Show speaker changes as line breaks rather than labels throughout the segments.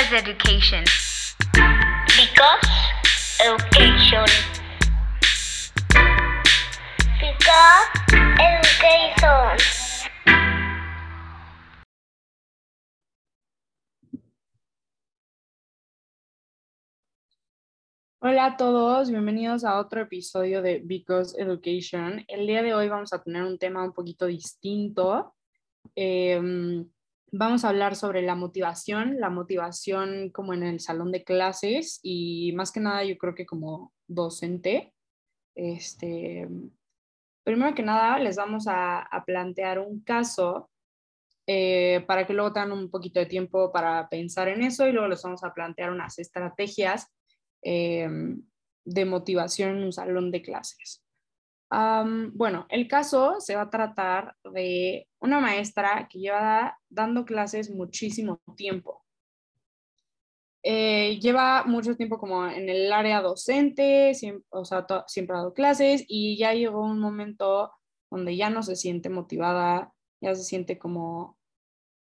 Because education.
Because education. Because education.
Hola a todos, bienvenidos a otro episodio de Because Education. El día de hoy vamos a tener un tema un poquito distinto. Em, vamos a hablar sobre la motivación, la motivación como en el salón de clases y más que nada yo creo que como docente. Este, primero que nada les vamos a, a plantear un caso eh, para que luego tengan un poquito de tiempo para pensar en eso y luego les vamos a plantear unas estrategias Em, de motivación en un salón de clases. Bueno, el caso se va a tratar de una maestra que lleva dando clases muchísimo tiempo. Eh, lleva mucho tiempo como en el área docente, siempre, o sea, siempre ha dado clases y ya llegó un momento donde ya no se siente motivada, ya se siente como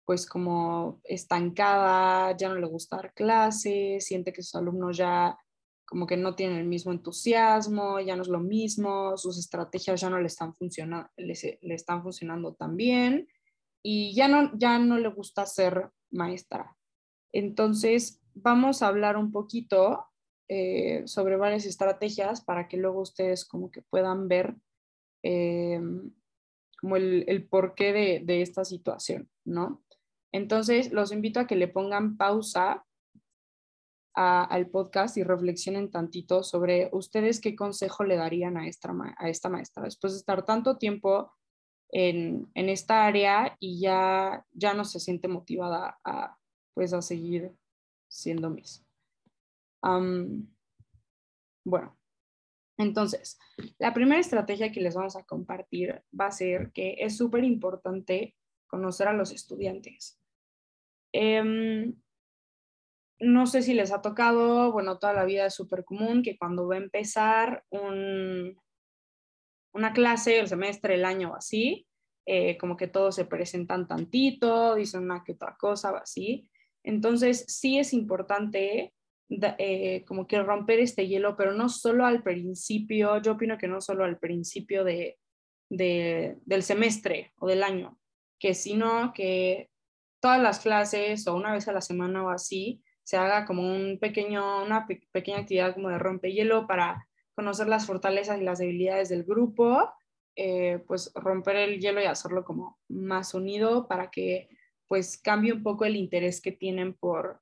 pues como estancada, ya no le gusta dar clases, siente que sus alumnos ya como que no tienen el mismo entusiasmo, ya no es lo mismo, sus estrategias ya no le están funcionando, están funcionando tan bien y ya no, ya no le gusta ser maestra. Entonces, vamos a hablar un poquito eh, sobre varias estrategias para que luego ustedes como que puedan ver eh, como el, el porqué de, de esta situación, ¿no? Entonces, los invito a que le pongan pausa al podcast y reflexionen tantito sobre ustedes qué consejo le darían a esta, a esta maestra después de estar tanto tiempo en, en, esta área y ya, ya no se siente motivada a, pues, a seguir siendo Miss. bueno, entonces, la primera estrategia que les vamos a compartir va a ser que es súper importante conocer a los estudiantes. Em, no sé si les ha tocado, bueno, toda la vida es súper común que cuando va a empezar un, una clase, el semestre, el año o así, eh, como que todos se presentan tantito, dicen una que otra cosa o así. Entonces, sí es importante eh, como que romper este hielo, pero no solo al principio, yo opino que no solo al principio de, del semestre o del año, que sino que todas las clases o una vez a la semana o así se haga como un pequeño, una pequeña actividad como de rompehielo para conocer las fortalezas y las debilidades del grupo, eh, pues romper el hielo y hacerlo como más unido para que pues cambie un poco el interés que tienen por,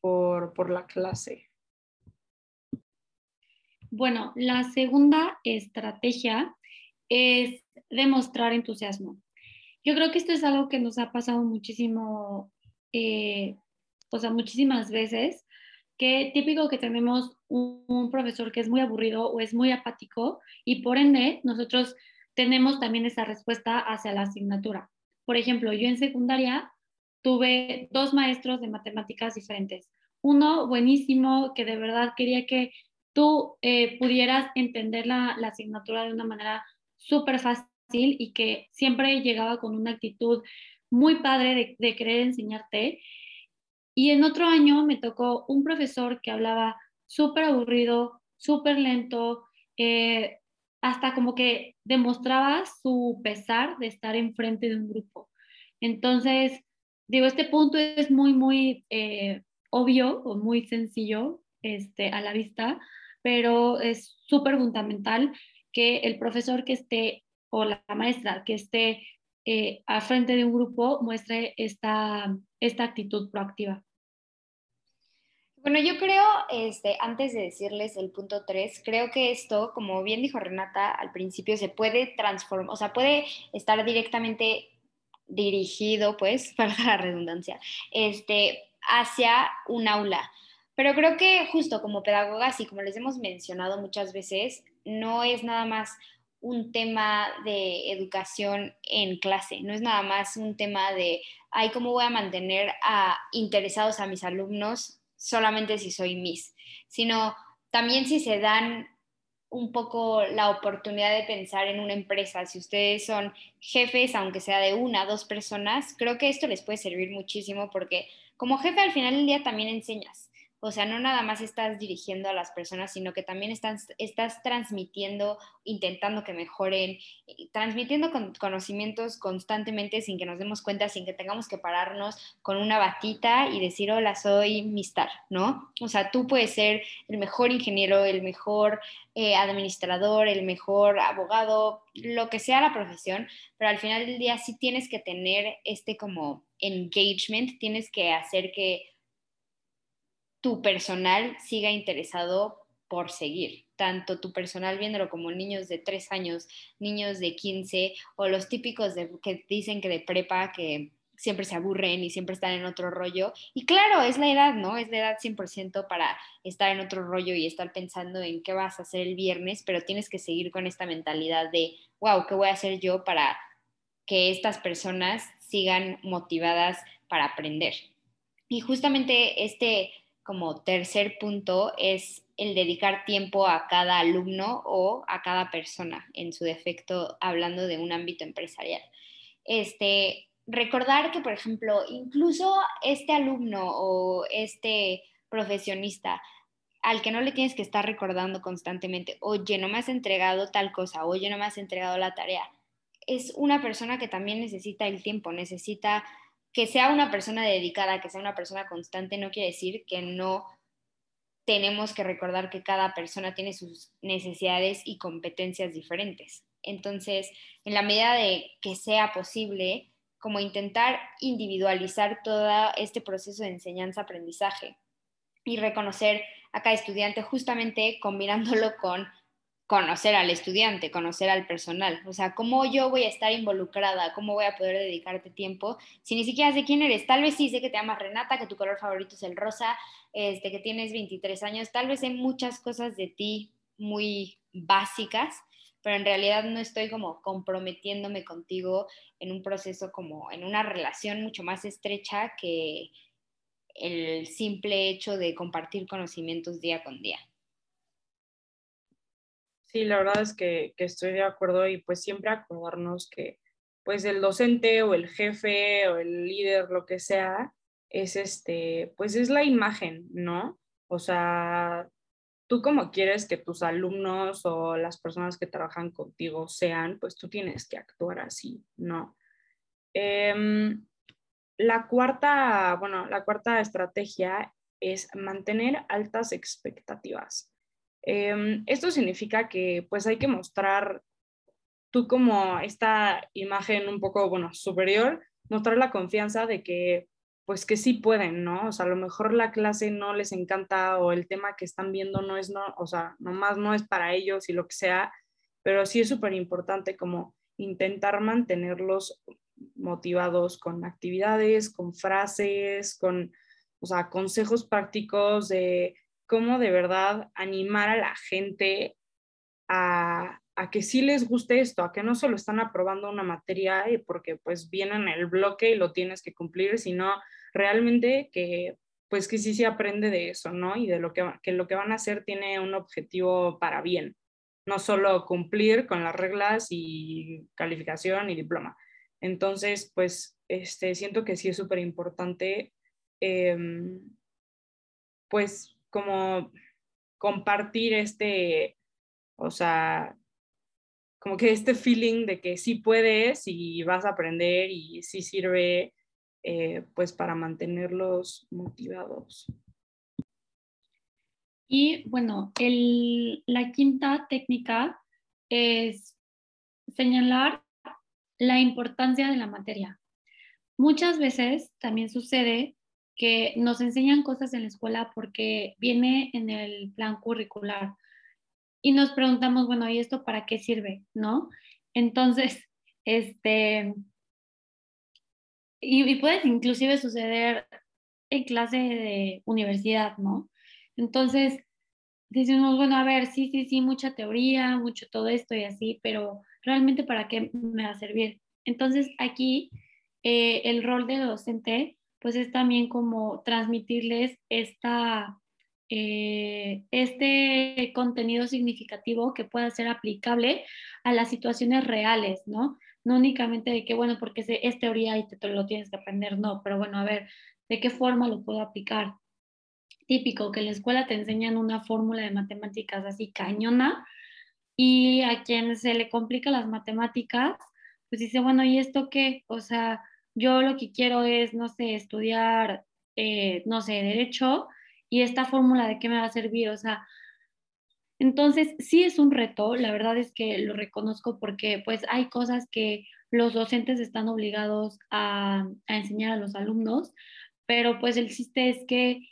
por, por la clase.
Bueno, la segunda estrategia es demostrar entusiasmo. Yo creo que esto es algo que nos ha pasado muchísimo, eh, o sea, muchísimas veces, que típico que tenemos un, profesor que es muy aburrido o es muy apático y por ende nosotros tenemos también esa respuesta hacia la asignatura. Por ejemplo, yo en secundaria tuve dos maestros de matemáticas diferentes. Uno buenísimo que de verdad quería que tú eh, pudieras entender la, asignatura de una manera súper fácil y que siempre llegaba con una actitud muy padre de, querer enseñarte. Y en otro año me tocó un profesor que hablaba súper aburrido, súper lento, eh, hasta como que demostraba su pesar de estar enfrente de un grupo. Entonces, digo, este punto es muy, muy eh, obvio o muy sencillo este, a la vista, pero es súper fundamental que el profesor que esté o la maestra que esté eh, a frente de un grupo muestre esta, esta actitud proactiva.
Bueno, yo creo, este, antes de decirles el punto 3, creo que esto, como bien dijo Renata al principio, se puede transformar, o sea, puede estar directamente dirigido, pues, para la redundancia, este, hacia un aula. Pero creo que justo como pedagogas y como les hemos mencionado muchas veces, no es nada más un tema de educación en clase, no es nada más un tema de, ay, ¿cómo voy a mantener a interesados a mis alumnos solamente si soy Miss? Sino también si se dan un poco la oportunidad de pensar en una empresa, si ustedes son jefes, aunque sea de una, dos personas, creo que esto les puede servir muchísimo porque como jefe al final del día también enseñas. O sea, no nada más estás dirigiendo a las personas, sino que también estás, estás transmitiendo, intentando que mejoren, transmitiendo conocimientos constantemente sin que nos demos cuenta, sin que tengamos que pararnos con una batita y decir, hola, soy Mistar, ¿no? O sea, tú puedes ser el mejor ingeniero, el mejor eh, administrador, el mejor abogado, lo que sea la profesión, pero al final del día sí tienes que tener este como engagement, tienes que hacer que tu personal siga interesado por seguir, tanto tu personal viéndolo como niños de 3 años, niños de 15 o los típicos de, que dicen que de prepa que siempre se aburren y siempre están en otro rollo. Y claro, es la edad, ¿no? Es la edad 100% para estar en otro rollo y estar pensando en qué vas a hacer el viernes, pero tienes que seguir con esta mentalidad de, wow, ¿qué voy a hacer yo para que estas personas sigan motivadas para aprender? Y justamente este como tercer punto es el dedicar tiempo a cada alumno o a cada persona, en su defecto, hablando de un ámbito empresarial. Este, recordar que, por ejemplo, incluso este alumno o este profesionista al que no le tienes que estar recordando constantemente, oye, no me has entregado tal cosa, oye, no me has entregado la tarea, es una persona que también necesita el tiempo, necesita que sea una persona dedicada, que sea una persona constante, no quiere decir que no tenemos que recordar que cada persona tiene sus necesidades y competencias diferentes. Entonces, en la medida de que sea posible, como intentar individualizar todo este proceso de enseñanza-aprendizaje y reconocer a cada estudiante justamente combinándolo con conocer al estudiante, conocer al personal. O sea, ¿cómo yo voy a estar involucrada? ¿Cómo voy a poder dedicarte tiempo? Si ni siquiera sé quién eres, tal vez sí sé que te llamas Renata, que tu color favorito es el rosa, este, que tienes 23 años, tal vez sé muchas cosas de ti muy básicas, pero en realidad no estoy como comprometiéndome contigo en un proceso como en una relación mucho más estrecha que el simple hecho de compartir conocimientos día con día.
Sí, la verdad es que, estoy de acuerdo y pues siempre acordarnos que pues el docente o el jefe o el líder, lo que sea, es este, pues es la imagen, ¿no? O sea, tú como quieres que tus alumnos o las personas que trabajan contigo sean, pues tú tienes que actuar así, ¿no? Em, la cuarta, bueno, la cuarta estrategia es mantener altas expectativas. Em, esto significa que pues hay que mostrar tú como esta imagen un poco, bueno, superior, mostrar la confianza de que pues que sí pueden, ¿no? O sea, a lo mejor la clase no les encanta o el tema que están viendo no es, no, o sea, nomás no es para ellos y lo que sea, pero sí es súper importante como intentar mantenerlos motivados con actividades, con frases, con, o sea, consejos prácticos de cómo de verdad animar a la gente a, que sí les guste esto, a que no solo están aprobando una materia y porque pues viene en el bloque y lo tienes que cumplir, sino realmente que pues que sí se aprende de eso, ¿no? Y de lo que, que lo que van a hacer tiene un objetivo para bien, no solo cumplir con las reglas y calificación y diploma. Entonces, pues, este, siento que sí es súper importante, em, pues, como compartir este, o sea, como que este feeling de que sí puedes y vas a aprender y sí sirve eh, pues para mantenerlos motivados.
Y bueno, el, la quinta técnica es señalar la importancia de la materia. Muchas veces también sucede que nos enseñan cosas en la escuela porque viene en el plan curricular y nos preguntamos, bueno, ¿y esto para qué sirve? ¿No? Entonces, este, y, y puede inclusive suceder en clase de universidad, ¿no? Entonces, decimos, bueno, a ver, sí, sí, sí, mucha teoría, mucho todo esto y así, pero realmente para qué me va a servir. Entonces, aquí eh, el rol de docente pues es también como transmitirles esta, eh, este contenido significativo que pueda ser aplicable a las situaciones reales, ¿no? No únicamente de que, bueno, porque es teoría y te, lo tienes que aprender, no, pero bueno, a ver, ¿De qué forma lo puedo aplicar? Típico que en la escuela te enseñan una fórmula de matemáticas así cañona y a quien se le complica las matemáticas, pues dice, bueno, ¿y esto qué? O sea, yo lo que quiero es, no sé, estudiar, eh, no sé, derecho y esta fórmula de qué me va a servir, o sea, entonces sí es un reto, la verdad es que lo reconozco porque pues hay cosas que los docentes están obligados a, enseñar a los alumnos, pero pues el chiste es que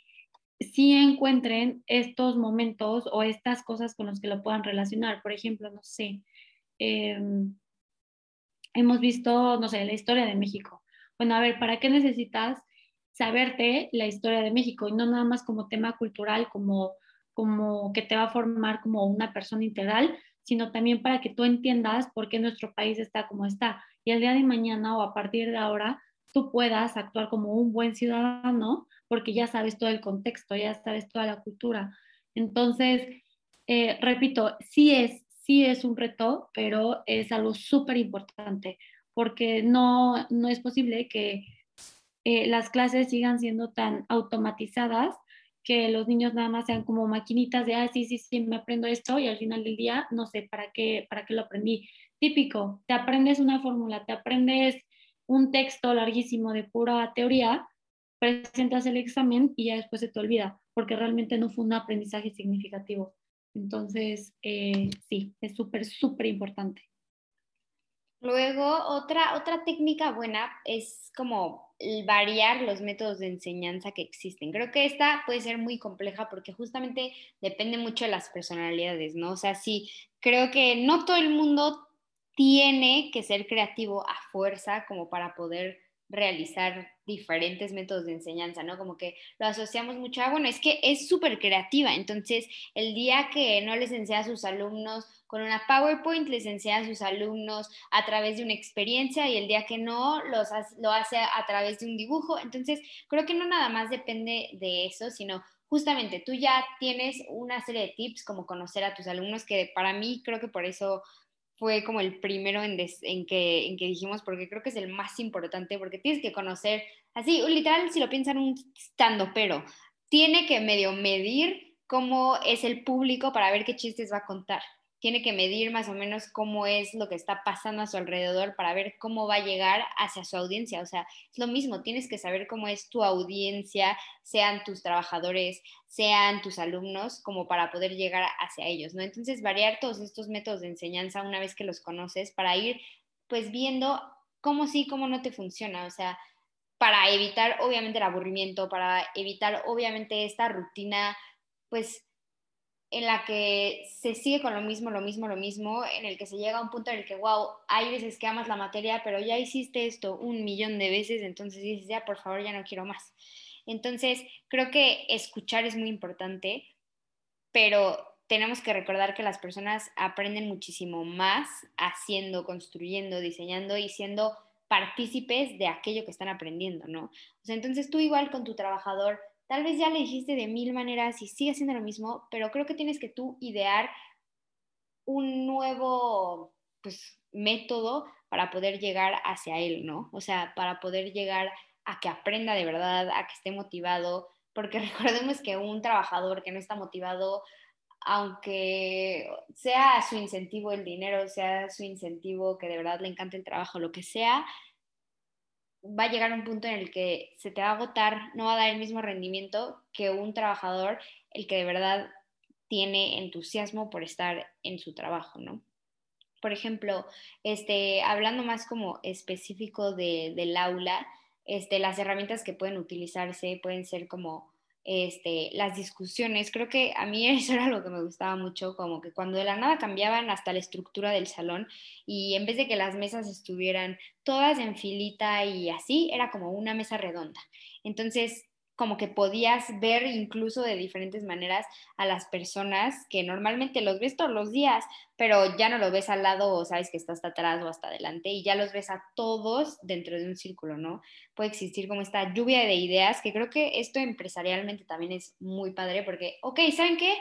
sí encuentren estos momentos o estas cosas con los que lo puedan relacionar. Por ejemplo, no sé, em, hemos visto, no sé, la historia de México. Bueno, a ver, ¿para qué necesitas saberte la historia de México? Y no nada más como tema cultural, como, como que te va a formar como una persona integral, sino también para que tú entiendas por qué nuestro país está como está. Y el día de mañana o a partir de ahora, tú puedas actuar como un buen ciudadano porque ya sabes todo el contexto, ya sabes toda la cultura. Entonces, eh, repito, sí es, sí es un reto, pero es algo súper importante porque no, no es posible que eh, las clases sigan siendo tan automatizadas que los niños nada más sean como maquinitas de, ah, sí, sí, sí, me aprendo esto y al final del día no sé para qué, para qué lo aprendí. Típico, te aprendes una fórmula, te aprendes un texto larguísimo de pura teoría, presentas el examen y ya después se te olvida, porque realmente no fue un aprendizaje significativo. Entonces, eh, sí, es súper, súper importante.
Luego, otra, otra técnica buena es como variar los métodos de enseñanza que existen. Creo que esta puede ser muy compleja porque justamente depende mucho de las personalidades, ¿no? O sea, sí, creo que no todo el mundo tiene que ser creativo a fuerza como para poder realizar diferentes métodos de enseñanza, ¿no? Como que lo asociamos mucho a, bueno, es que es súper creativa, entonces el día que no les enseña a sus alumnos con una PowerPoint, les enseña a sus alumnos a través de una experiencia y el día que no, los, lo hace a través de un dibujo, entonces creo que no nada más depende de eso, sino justamente tú ya tienes una serie de tips como conocer a tus alumnos, que para mí creo que por eso fue como el primero en, que, en que dijimos, porque creo que es el más importante, porque tienes que conocer, así, literal, si lo piensan, un estando, pero tiene que medio medir cómo es el público para ver qué chistes va a contar tiene que medir más o menos cómo es lo que está pasando a su alrededor para ver cómo va a llegar hacia su audiencia. O sea, es lo mismo, tienes que saber cómo es tu audiencia, sean tus trabajadores, sean tus alumnos, como para poder llegar hacia ellos, ¿no? Entonces, variar todos estos métodos de enseñanza una vez que los conoces para ir pues viendo cómo sí, cómo no te funciona. O sea, para evitar obviamente el aburrimiento, para evitar obviamente esta rutina, pues en la que se sigue con lo mismo, lo mismo, lo mismo, en el que se llega a un punto en el que, wow, hay veces que amas la materia, pero ya hiciste esto un millón de veces, entonces dices, ya, por favor, ya no quiero más. Entonces, creo que escuchar es muy importante, pero tenemos que recordar que las personas aprenden muchísimo más haciendo, construyendo, diseñando y siendo partícipes de aquello que están aprendiendo, ¿no? O sea, entonces tú igual con tu trabajador, Tal vez ya le dijiste de mil maneras y sigue haciendo lo mismo, pero creo que tienes que tú idear un nuevo pues, método para poder llegar hacia él, ¿no? O sea, para poder llegar a que aprenda de verdad, a que esté motivado, porque recordemos que un trabajador que no está motivado, aunque sea su incentivo el dinero, sea su incentivo que de verdad le encante el trabajo, lo que sea, va a llegar un punto en el que se te va a agotar, no va a dar el mismo rendimiento que un trabajador, el que de verdad tiene entusiasmo por estar en su trabajo, ¿no? Por ejemplo, este, hablando más como específico del aula, este, las herramientas que pueden utilizarse pueden ser como este, las discusiones. Creo que a mí eso era lo que me gustaba mucho, como que cuando de la nada cambiaban hasta la estructura del salón y en vez de que las mesas estuvieran todas en filita y así, era como una mesa redonda. Entonces, como que podías ver incluso de diferentes maneras a las personas que normalmente los ves todos los días, pero ya no lo ves al lado o sabes que está hasta atrás o hasta adelante y ya los ves a todos dentro de un círculo, ¿no? Puede existir como esta lluvia de ideas, que creo que esto empresarialmente también es muy padre porque, ok, ¿saben qué?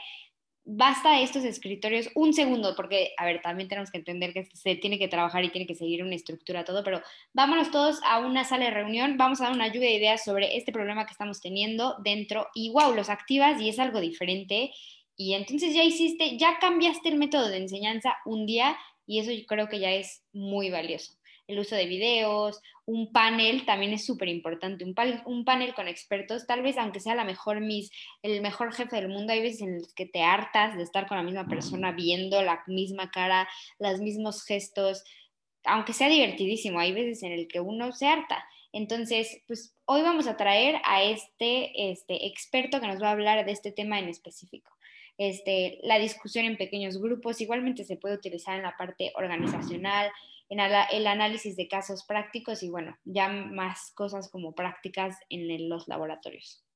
Basta estos escritorios un segundo, porque, a ver, también tenemos que entender que se tiene que trabajar y tiene que seguir una estructura, todo, pero vámonos todos a una sala de reunión, vamos a dar una lluvia de ideas sobre este problema que estamos teniendo dentro y, wow, los activas y es algo diferente. Y entonces ya hiciste, ya cambiaste el método de enseñanza un día y eso yo creo que ya es muy valioso el uso de videos, un panel también es súper importante, un, un, panel con expertos, tal vez aunque sea la mejor mis, el mejor jefe del mundo, hay veces en los que te hartas de estar con la misma persona viendo la misma cara, los mismos gestos, aunque sea divertidísimo, hay veces en el que uno se harta. Entonces, pues hoy vamos a traer a este, este experto que nos va a hablar de este tema en específico. Este, la discusión en pequeños grupos igualmente se puede utilizar en la parte organizacional, en el análisis de casos prácticos y bueno, ya más cosas como prácticas en los laboratorios.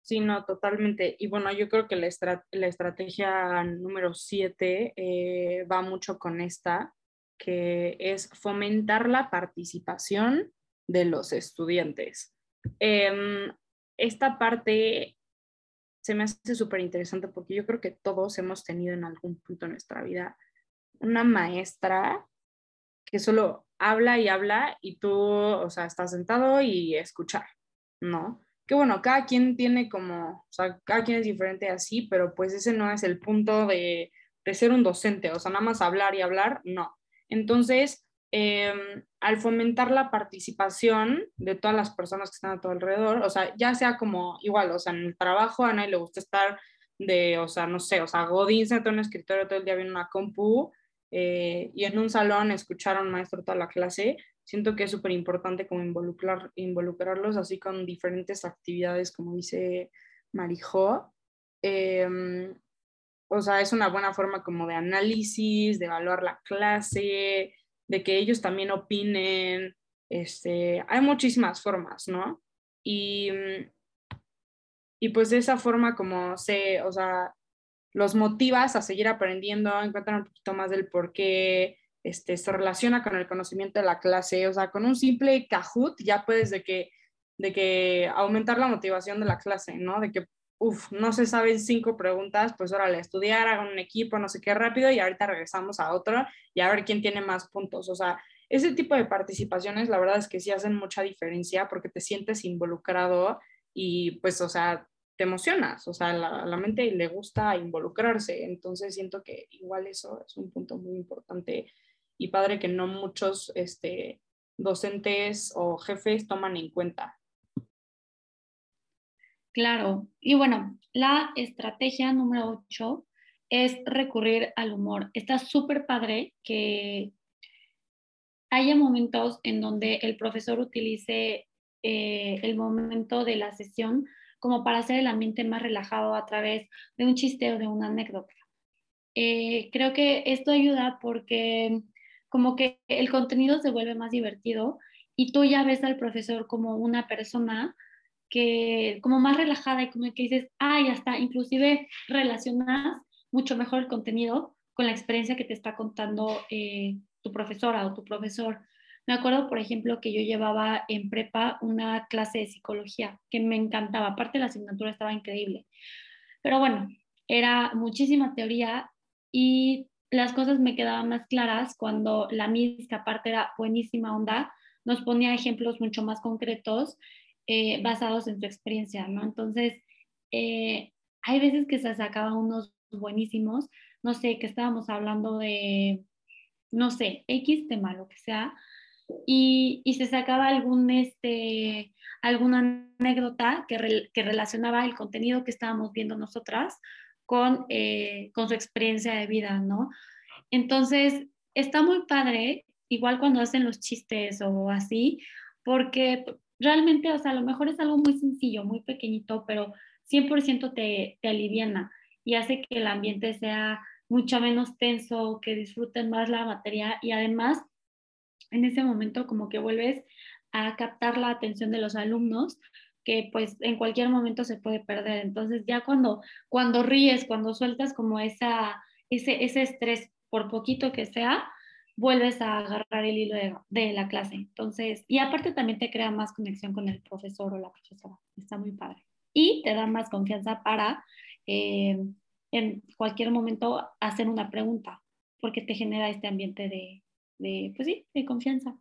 Sí, no, totalmente. Y bueno, yo creo que la, estrategia número siete eh, va mucho con esta, que es fomentar la participación de los estudiantes. Em, esta parte se me hace súper interesante porque yo creo que todos hemos tenido en algún punto de nuestra vida una maestra que solo habla y habla y tú, o sea, estás sentado y escuchar, ¿no? Que bueno, cada quien tiene como, o sea, cada quien es diferente así, pero pues ese no es el punto de, de ser un docente, o sea, nada más hablar y hablar, no. Entonces, em, al fomentar la participación de todas las personas que están a tu alrededor, o sea, ya sea como igual, o sea, en el trabajo a nadie le gusta estar de, o sea, no sé, o sea, Godín se en un escritorio todo el día viendo una compu eh, y en un salón escuchar a un maestro toda la clase, siento que es súper importante como involucrar, involucrarlos así con diferentes actividades, como dice Marijó. Em, o sea, es una buena forma como de análisis, de evaluar la clase, de que ellos también opinen. Este, hay muchísimas formas, ¿no? Y, y pues de esa forma como se, o sea, los motivas a seguir aprendiendo, encuentran un poquito más del por qué este, se relaciona con el conocimiento de la clase, o sea, con un simple Kahoot ya puedes de que, de que aumentar la motivación de la clase, ¿no? De que, uff, no se saben cinco preguntas, pues órale, estudiar, hagan un equipo, no sé qué rápido y ahorita regresamos a otro y a ver quién tiene más puntos, o sea, ese tipo de participaciones, la verdad es que sí hacen mucha diferencia porque te sientes involucrado y pues, o sea, te emocionas, o sea, la, la mente le gusta involucrarse, entonces siento que igual eso es un punto muy importante y padre que no muchos este, docentes o jefes toman en cuenta.
Claro, y bueno, la estrategia número 8 es recurrir al humor. Está súper padre que haya momentos en donde el profesor utilice eh, el momento de la sesión como para hacer el ambiente más relajado a través de un chiste o de una anécdota. Eh, creo que esto ayuda porque como que el contenido se vuelve más divertido y tú ya ves al profesor como una persona que como más relajada y como que dices, ah, ya está, inclusive relacionas mucho mejor el contenido con la experiencia que te está contando eh, tu profesora o tu profesor. Me acuerdo, por ejemplo, que yo llevaba en prepa una clase de psicología que me encantaba. Aparte, la asignatura estaba increíble. Pero bueno, era muchísima teoría y las cosas me quedaban más claras cuando la Miss, que aparte era buenísima onda, nos ponía ejemplos mucho más concretos eh, basados en su experiencia, ¿no? Entonces, eh, hay veces que se sacaban unos buenísimos, no sé, que estábamos hablando de, no sé, X tema, lo que sea, y, se sacaba algún, este, alguna anécdota que, que, relacionaba el contenido que estábamos viendo nosotras con, eh, con su experiencia de vida, ¿no? Entonces, está muy padre, igual cuando hacen los chistes o así, porque realmente, o sea, a lo mejor es algo muy sencillo, muy pequeñito, pero 100% te, te aliviana y hace que el ambiente sea mucho menos tenso, que disfruten más la materia y además en ese momento como que vuelves a captar la atención de los alumnos que pues en cualquier momento se puede perder. Entonces ya cuando, cuando ríes, cuando sueltas como esa, ese, ese estrés, por poquito que sea, vuelves a agarrar el hilo de, de, la clase. Entonces, y aparte también te crea más conexión con el profesor o la profesora. Está muy padre. Y te da más confianza para eh, en cualquier momento hacer una pregunta, porque te genera este ambiente de, de, pues sí, de confianza.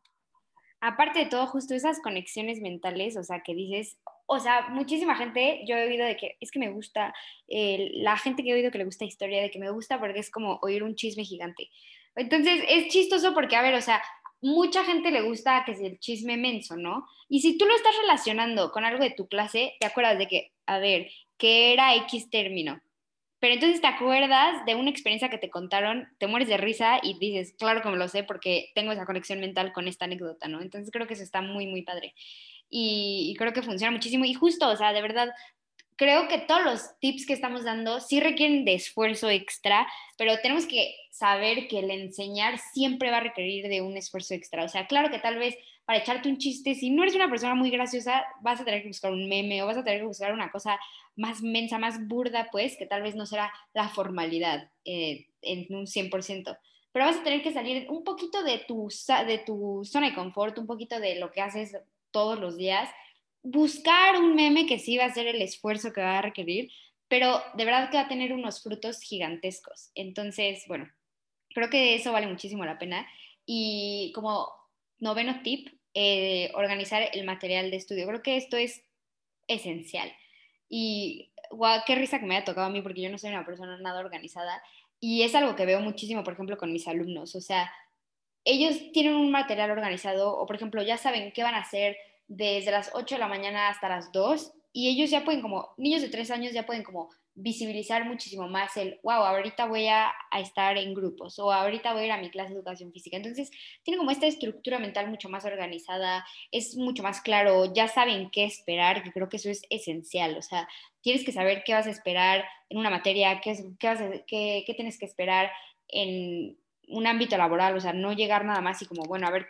Aparte de todo, justo esas conexiones mentales, o sea, que dices, o sea, muchísima gente, yo he oído de que es que me gusta, eh, la gente que he oído que le gusta historia, de que me gusta porque es como oír un chisme gigante. Entonces, es chistoso porque, a ver, o sea, mucha gente le gusta que es el chisme menso, ¿no? Y si tú lo estás relacionando con algo de tu clase, te acuerdas de que, a ver, ¿qué era X término? Pero entonces te acuerdas de una experiencia que te contaron, te mueres de risa y dices, claro que me lo sé porque tengo esa conexión mental con esta anécdota, ¿no? Entonces creo que eso está muy, muy padre. Y, y creo que funciona muchísimo. Y justo, o sea, de verdad, creo que todos los tips que estamos dando sí requieren de esfuerzo extra, pero tenemos que saber que el enseñar siempre va a requerir de un esfuerzo extra. O sea, claro que tal vez para echarte un chiste, si no eres una persona muy graciosa, vas a tener que buscar un meme o vas a tener que buscar una cosa más mensa, más burda, pues, que tal vez no será la formalidad eh, en un 100%. Pero vas a tener que salir un poquito de tu, de tu zona de confort, un poquito de lo que haces todos los días buscar un meme que sí va a ser el esfuerzo que va a requerir, pero de verdad que va a tener unos frutos gigantescos. Entonces, bueno, creo que eso vale muchísimo la pena. Y como noveno tip, eh, organizar el material de estudio. Creo que esto es esencial. Y guau, qué risa que me haya tocado a mí porque yo no soy una persona nada organizada. Y es algo que veo muchísimo, por ejemplo, con mis alumnos. O sea, ellos tienen un material organizado o, por ejemplo, ya saben qué van a hacer desde las 8 de la mañana hasta las 2 y ellos ya pueden como, niños de 3 años ya pueden como visibilizar muchísimo más el, wow, ahorita voy a, estar en grupos o ahorita voy a ir a mi clase de educación física. Entonces, tiene como esta estructura mental mucho más organizada, es mucho más claro, ya saben qué esperar, que creo que eso es esencial. O sea, tienes que saber qué vas a esperar en una materia, qué, qué, vas qué, qué tienes que esperar en un ámbito laboral, o sea, no llegar nada más y como, bueno, a ver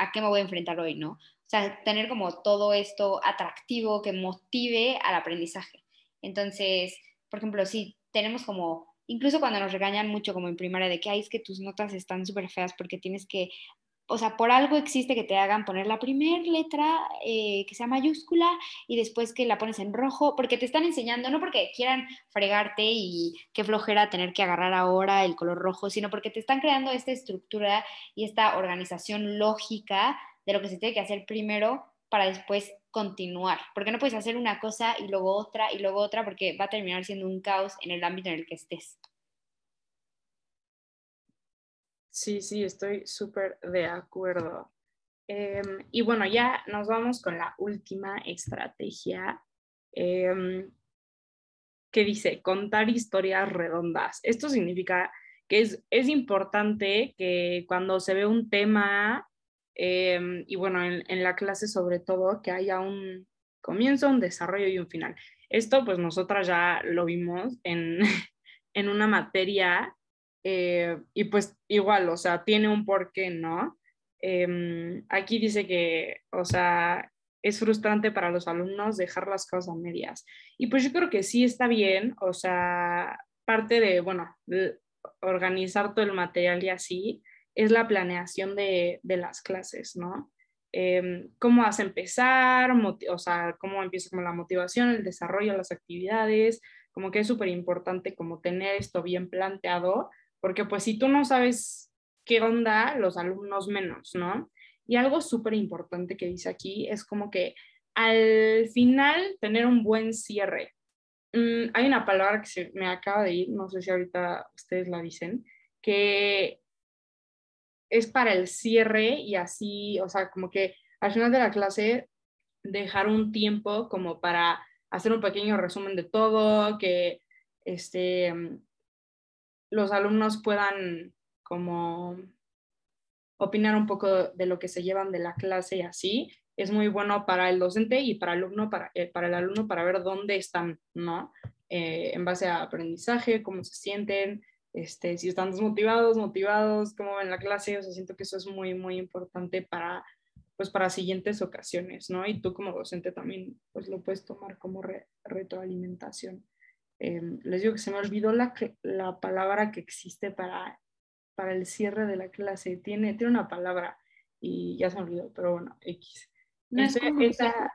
a qué me voy a enfrentar hoy, ¿no? Sea, tener como todo esto atractivo que motive al aprendizaje. Entonces, por ejemplo, si tenemos como, incluso cuando nos regañan mucho como en primaria de que, ay, es que tus notas están súper feas porque tienes que, o sea, por algo existe que te hagan poner la primera letra eh, que sea mayúscula y después que la pones en rojo, porque te están enseñando, no porque quieran fregarte y qué flojera tener que agarrar ahora el color rojo, sino porque te están creando esta estructura y esta organización lógica de lo que se tiene que hacer primero para después continuar, porque no puedes hacer una cosa y luego otra y luego otra porque va a terminar siendo un caos en el ámbito en el que estés.
Sí, sí, estoy súper de acuerdo. Em, y bueno, ya nos vamos con la última estrategia em, que dice contar historias redondas. Esto significa que es, es importante que cuando se ve un tema Em, y bueno, en, la clase sobre todo que haya un comienzo, un desarrollo y un final. Esto pues nosotras ya lo vimos en, en una materia eh, y pues igual, o sea, tiene un porqué, ¿no? Em, aquí dice que, o sea, es frustrante para los alumnos dejar las cosas a medias. Y pues yo creo que sí está bien, o sea, parte de, bueno, organizar todo el material y así, es la planeación de, las clases, ¿no? Em, cómo vas a empezar, o sea, cómo empieza como la motivación, el desarrollo, las actividades, como que es súper importante como tener esto bien planteado, porque pues si tú no sabes qué onda, los alumnos menos, ¿no? Y algo súper importante que dice aquí es como que al final tener un buen cierre. Mm, hay una palabra que se me acaba de ir, no sé si ahorita ustedes la dicen, que es para el cierre y así, o sea, como que al final de la clase dejar un tiempo como para hacer un pequeño resumen de todo, que este, los alumnos puedan como opinar un poco de lo que se llevan de la clase y así. Es muy bueno para el docente y para alumno, para, eh, para el alumno, para ver dónde están, ¿no? Eh, en base a aprendizaje, cómo se sienten, este, si están desmotivados, motivados, cómo ven la clase, o sea, siento que eso es muy, muy importante para, pues, para siguientes ocasiones, ¿no? Y tú como docente también, pues, lo puedes tomar como retroalimentación. Em, les digo que se me olvidó la, la palabra que existe para, para el cierre de la clase. Tiene, tiene una palabra y ya se me olvidó, pero bueno, X.
¿No es
esa,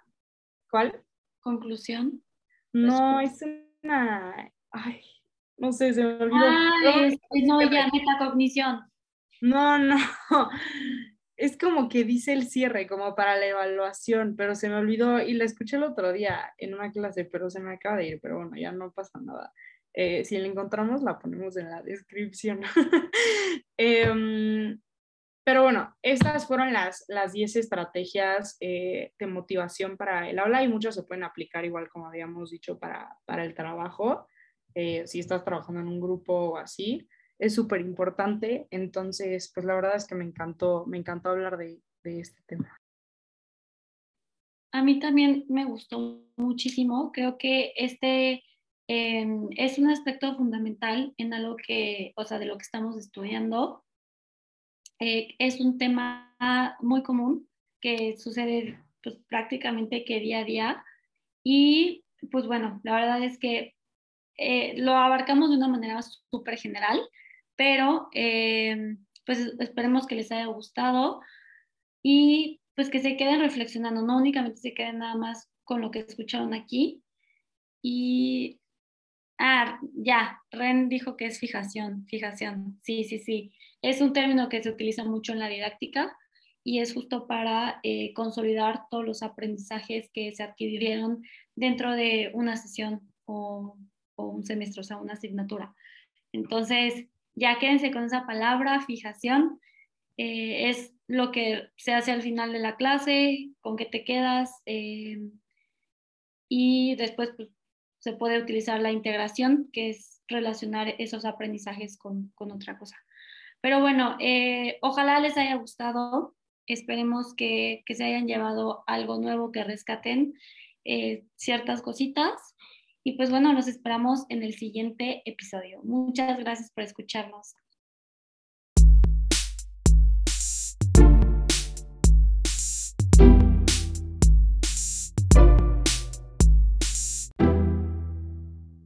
¿Cuál?
¿Conclusión?
No, es una ay, no sé, se me olvidó.
Ah, este, no, ya, metacognición.
No, no. Es como que dice el cierre, como para la evaluación, pero se me olvidó y la escuché el otro día en una clase, pero se me acaba de ir, pero bueno, ya no pasa nada. Eh, si la encontramos, la ponemos en la descripción. Em, pero bueno, estas fueron las, las 10 estrategias eh, de motivación para el aula y muchas se pueden aplicar igual como habíamos dicho para, para el trabajo, eh, si estás trabajando en un grupo o así es súper importante. Entonces, pues la verdad es que me encantó, me encantó hablar de, este tema.
A mí también me gustó muchísimo. Creo que este em, es un aspecto fundamental en algo que, o sea, de lo que estamos estudiando. Eh, es un tema muy común que sucede pues, prácticamente que día a día. Y pues bueno, la verdad es que eh, lo abarcamos de una manera súper general, pero eh, pues esperemos que les haya gustado y pues que se queden reflexionando, no únicamente se queden nada más con lo que escucharon aquí. Y, ah, ya, Ren dijo que es fijación, fijación, sí, sí, sí. Es un término que se utiliza mucho en la didáctica y es justo para eh, consolidar todos los aprendizajes que se adquirieron dentro de una sesión o, o un semestre, o sea, una asignatura. Entonces, ya quédense con esa palabra, fijación. Eh, es lo que se hace al final de la clase, con qué te quedas. Eh, y después pues, se puede utilizar la integración, que es relacionar esos aprendizajes con, otra cosa. Pero bueno, eh, ojalá les haya gustado. Esperemos que, que, se hayan llevado algo nuevo, que rescaten ciertas cositas. Y pues bueno, nos esperamos en el siguiente episodio. Muchas gracias por escucharnos.